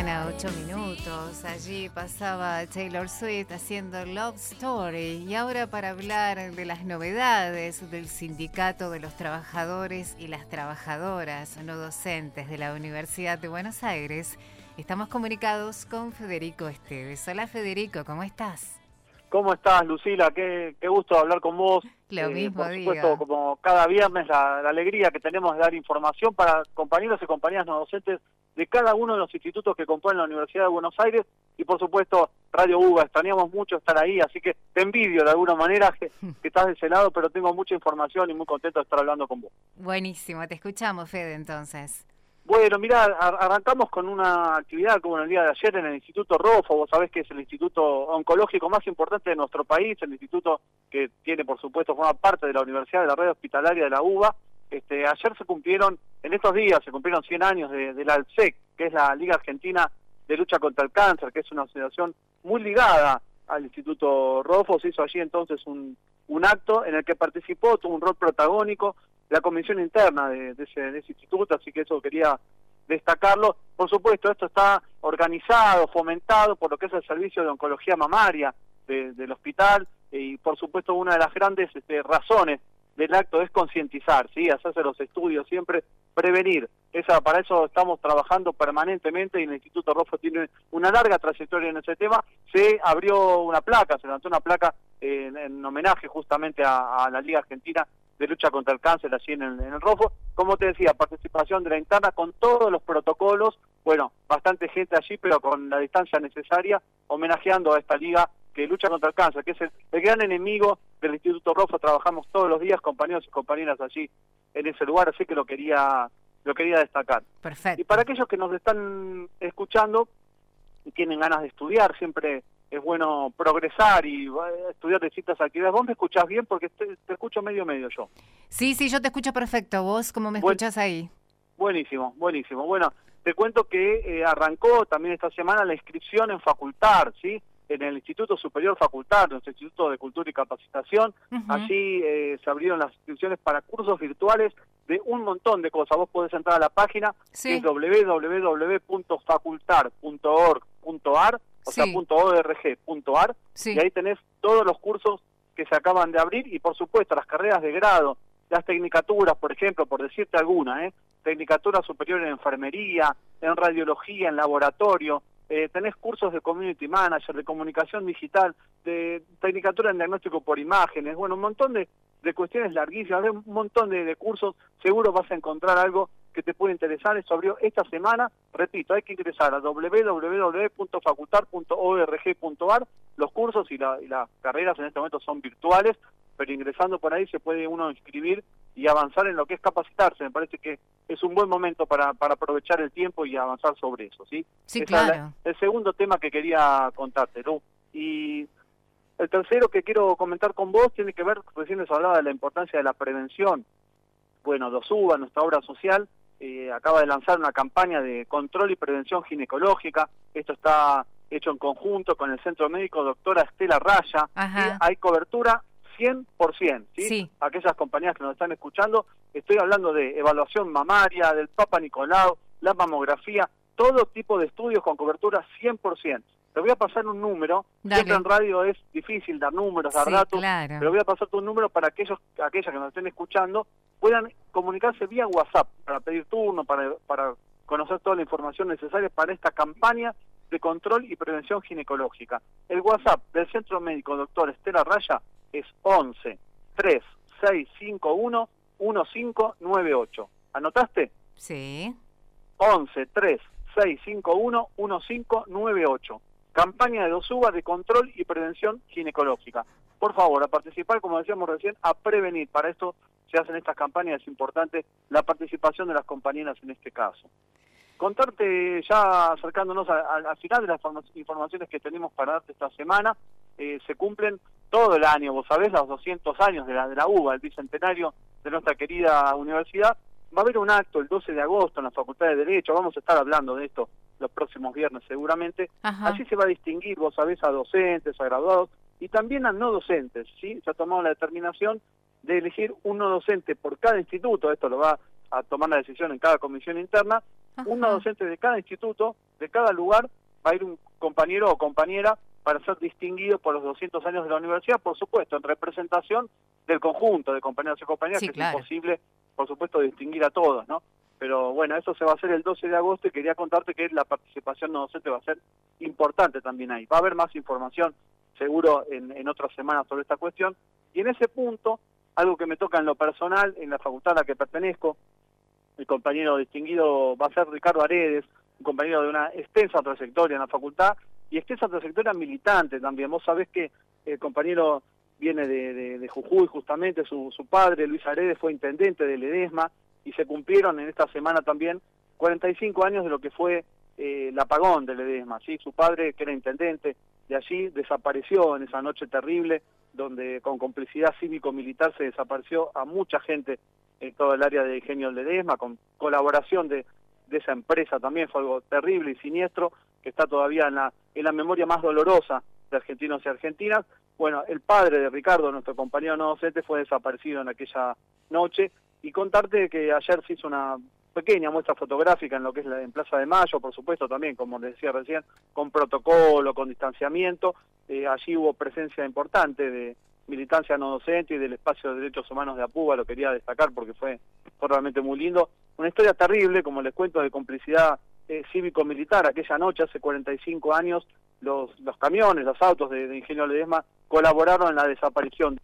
11 de la mañana, 8 minutos. Allí pasaba Taylor Swift haciendo Love Story. Y ahora para hablar de las novedades del Sindicato de los Trabajadores y las Trabajadoras no docentes de la Universidad de Buenos Aires, estamos comunicados con Federico Esteves. Hola Federico, ¿cómo estás? ¿Cómo estás, Lucila? Qué, qué gusto hablar con vos. Lo eh, mismo, Por supuesto, como cada viernes, la, alegría que tenemos de dar información para compañeros y compañeras no docentes de cada uno de los institutos que componen la Universidad de Buenos Aires y, por supuesto, Radio UBA. Extrañamos mucho estar ahí, así que te envidio de alguna manera que, que estás de ese lado, pero tengo mucha información y muy contento de estar hablando con vos. Buenísimo, te escuchamos, Fede, entonces. Bueno, mira, arrancamos con una actividad como en el día de ayer en el Instituto Rofo, vos sabés que es el instituto oncológico más importante de nuestro país, el instituto que tiene, por supuesto, forma parte de la Universidad de la Red Hospitalaria de la UBA. Este, ayer se cumplieron, en estos días se cumplieron 100 años de, la ALSEC, que es la Liga Argentina de Lucha contra el Cáncer, que es una asociación muy ligada al Instituto Rofo. Se hizo allí entonces un, acto en el que participó, tuvo un rol protagónico la comisión interna de, ese, instituto, así que eso quería destacarlo. Por supuesto, esto está organizado, fomentado por lo que es el servicio de oncología mamaria del hospital y por supuesto una de las grandes este, razones del acto es concientizar, ¿sí? hacerse los estudios, siempre prevenir. Esa, para eso estamos trabajando permanentemente y el Instituto Rofo tiene una larga trayectoria en ese tema. Se abrió una placa, se levantó una placa en, homenaje justamente a, la Liga Argentina de lucha contra el cáncer allí en el, en el Rofo. Como te decía, participación de la interna con todos los protocolos, bueno, bastante gente allí, pero con la distancia necesaria, homenajeando a esta liga que lucha contra el cáncer, que es el, gran enemigo del Instituto Rofo. Trabajamos todos los días, compañeros y compañeras allí en ese lugar, así que lo quería lo quería destacar. Perfecto. Y para aquellos que nos están escuchando y tienen ganas de estudiar, siempre es bueno progresar y estudiar distintas actividades. ¿Vos me escuchás bien? Porque te, escucho medio medio yo. Sí, sí, yo te escucho perfecto. ¿Vos cómo me escuchas ahí? Buenísimo, buenísimo. Bueno, te cuento que eh, arrancó también esta semana la inscripción en facultad, ¿sí? En el Instituto Superior Facultad, nuestro Instituto de Cultura y Capacitación. Allí eh, se abrieron las inscripciones para cursos virtuales de un montón de cosas. Vos podés entrar a la página, que es www.facultar.org.ar o sea, .org.ar, y ahí tenés todos los cursos que se acaban de abrir y por supuesto las carreras de grado, las tecnicaturas, por ejemplo, por decirte alguna, ¿eh? tecnicatura superior en enfermería, en radiología, en laboratorio, eh, tenés cursos de community manager, de comunicación digital, de tecnicatura en diagnóstico por imágenes, bueno, un montón de, de cuestiones larguísimas, un montón de, de cursos, seguro vas a encontrar algo que te puede interesar. Esto abrió esta semana. Repito, hay que ingresar a www.facultar.org.ar. Los cursos y, las carreras en este momento son virtuales, pero ingresando por ahí se puede uno inscribir y avanzar en lo que es capacitarse. Me parece que es un buen momento para, para aprovechar el tiempo y avanzar sobre eso. Sí, sí claro. el segundo tema que quería contarte, ¿no? Y el tercero que quiero comentar con vos tiene que ver, recién les hablaba de la importancia de la prevención. Bueno, DOSUBA, nuestra obra social, eh, acaba de lanzar una campaña de control y prevención ginecológica. Esto está hecho en conjunto con el Centro Médico Doctora Estela Raya. hay cobertura 100%, ¿sí? ¿sí? Aquellas compañías que nos están escuchando, estoy hablando de evaluación mamaria, del Papa Nicolau, la mamografía, todo tipo de estudios con cobertura 100%. Te voy a pasar un número, siempre en radio es difícil dar números, dar datos, pero voy a pasarte un número para aquellos, aquellas que nos estén escuchando puedan comunicarse vía WhatsApp para pedir turno, para, para conocer toda la información necesaria para esta campaña de control y prevención ginecológica. El WhatsApp del Centro Médico Doctor Estela Raya es 11 3 6 5 1 1598. ¿Anotaste? Sí. 11 3 6 5 1 1598. Campaña de DOSUBA de control y prevención ginecológica. Por favor, a participar, como decíamos recién, a prevenir. Para esto se hacen estas campañas, es importante la participación de las compañeras en este caso. Contarte ya acercándonos al final de las informaciones que tenemos para darte esta semana, eh, se cumplen todo el año, vos sabés, los 200 años de la, de la UBA, el bicentenario de nuestra querida universidad. Va a haber un acto el 12 de agosto en la Facultad de Derecho, vamos a estar hablando de esto los próximos viernes seguramente. Así se va a distinguir, vos sabés, a docentes, a graduados y también a no docentes, ¿sí? Se ha tomado la determinación de elegir un no docente por cada instituto, esto lo va a tomar la decisión en cada comisión interna, una docente de cada instituto, de cada lugar, va a ir un compañero o compañera para ser distinguido por los 200 años de la universidad, por supuesto, en representación del conjunto de compañeros y compañeras, que es imposible, por supuesto, distinguir a todos, ¿no? Pero bueno, eso se va a hacer el 12 de agosto y quería contarte que la participación no docente va a ser importante también ahí. Va a haber más información seguro en, en otras semanas sobre esta cuestión. Y en ese punto, algo que me toca en lo personal, en la facultad a la que pertenezco, el compañero distinguido va a ser Ricardo Aredes, un compañero de una extensa trayectoria en la facultad y extensa trayectoria militante también. Vos sabés que el compañero viene de, Jujuy justamente, su, su padre, Luis Aredes, fue intendente de Ledesma y se cumplieron en esta semana también 45 años de lo que fue eh, el apagón de Ledesma. ¿sí? Su padre, que era intendente de allí, desapareció en esa noche terrible donde con complicidad cívico-militar se desapareció a mucha gente en todo el área de Ingenio Ledesma, con colaboración de, de esa empresa también, fue algo terrible y siniestro, que está todavía en la, en la memoria más dolorosa de argentinos y argentinas. Bueno, el padre de Ricardo, nuestro compañero no docente, fue desaparecido en aquella noche y contarte que ayer se hizo una pequeña muestra fotográfica en lo que es la en Plaza de Mayo, por supuesto también, como les decía recién, con protocolo, con distanciamiento. Eh, allí hubo presencia importante de militancia no docente y del espacio de derechos humanos de Apuba, lo quería destacar porque fue, realmente muy lindo. Una historia terrible, como les cuento, de complicidad eh, cívico-militar. Aquella noche, hace 45 años, los, los camiones, los autos de, de Ingenio Ledesma colaboraron en la desaparición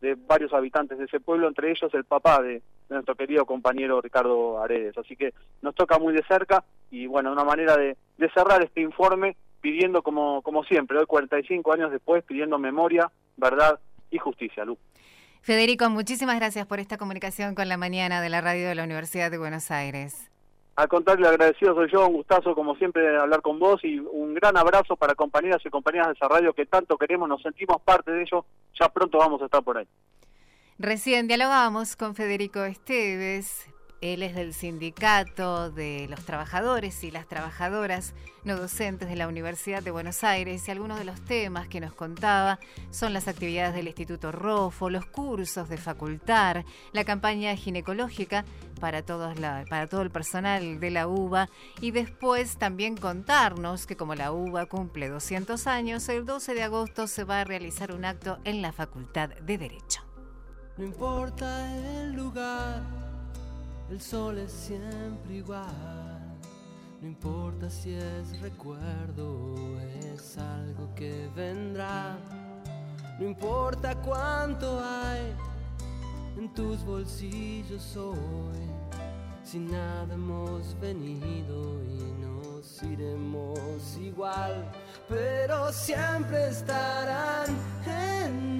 de varios habitantes de ese pueblo, entre ellos el papá de, nuestro querido compañero Ricardo Aredes. Así que nos toca muy de cerca y bueno, una manera de, cerrar este informe pidiendo como, como siempre, hoy 45 años después, pidiendo memoria, verdad y justicia, Lu. Federico, muchísimas gracias por esta comunicación con la mañana de la radio de la Universidad de Buenos Aires. Al contrario, agradecido soy yo, un gustazo como siempre hablar con vos y un gran abrazo para compañeras y compañeras de esa radio que tanto queremos, nos sentimos parte de ello, ya pronto vamos a estar por ahí. Recién dialogamos con Federico Esteves, él es del sindicato de los trabajadores y las trabajadoras no docentes de la Universidad de Buenos Aires y algunos de los temas que nos contaba son las actividades del Instituto ROFO, los cursos de facultar, la campaña ginecológica para, todos para todo el personal de la UBA y después también contarnos que como la UBA cumple 200 años, el 12 de agosto se va a realizar un acto en la Facultad de Derecho. No importa el lugar, el sol es siempre igual. No importa si es recuerdo o es algo que vendrá. No importa cuánto hay en tus bolsillos hoy. Si nada hemos venido y nos iremos igual, pero siempre estarán en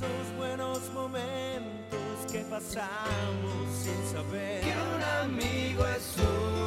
Esos buenos momentos que pasamos sin saber que un amigo es un